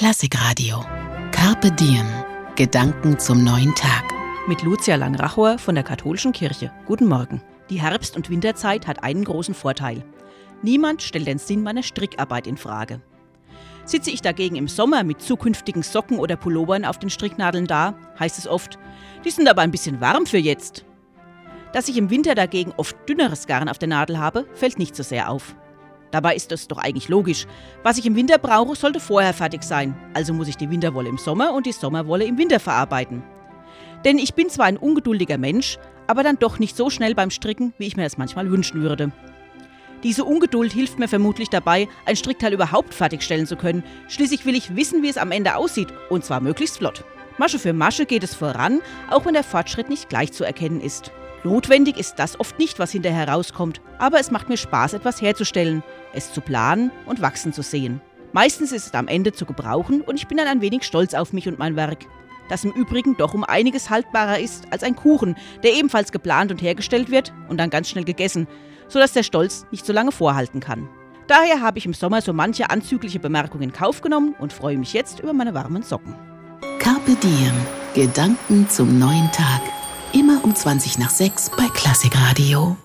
Klassikradio. Carpe Diem. Gedanken zum neuen Tag. Mit Lucia Langrachor von der Katholischen Kirche. Guten Morgen. Die Herbst- und Winterzeit hat einen großen Vorteil. Niemand stellt den Sinn meiner Strickarbeit in Frage. Sitze ich dagegen im Sommer mit zukünftigen Socken oder Pullovern auf den Stricknadeln da, heißt es oft, die sind aber ein bisschen warm für jetzt. Dass ich im Winter dagegen oft dünneres Garn auf der Nadel habe, fällt nicht so sehr auf. Dabei ist es doch eigentlich logisch. Was ich im Winter brauche, sollte vorher fertig sein. Also muss ich die Winterwolle im Sommer und die Sommerwolle im Winter verarbeiten. Denn ich bin zwar ein ungeduldiger Mensch, aber dann doch nicht so schnell beim Stricken, wie ich mir das manchmal wünschen würde. Diese Ungeduld hilft mir vermutlich dabei, ein Strickteil überhaupt fertigstellen zu können. Schließlich will ich wissen, wie es am Ende aussieht, und zwar möglichst flott. Masche für Masche geht es voran, auch wenn der Fortschritt nicht gleich zu erkennen ist. Notwendig ist das oft nicht, was hinterher rauskommt, aber es macht mir Spaß, etwas herzustellen, es zu planen und wachsen zu sehen. Meistens ist es am Ende zu gebrauchen und ich bin dann ein wenig stolz auf mich und mein Werk. Das im Übrigen doch um einiges haltbarer ist als ein Kuchen, der ebenfalls geplant und hergestellt wird und dann ganz schnell gegessen, sodass der Stolz nicht so lange vorhalten kann. Daher habe ich im Sommer so manche anzügliche Bemerkungen in Kauf genommen und freue mich jetzt über meine warmen Socken. Carpe Diem. Gedanken zum neuen Tag. Immer um 20 nach 6 bei Klassikradio.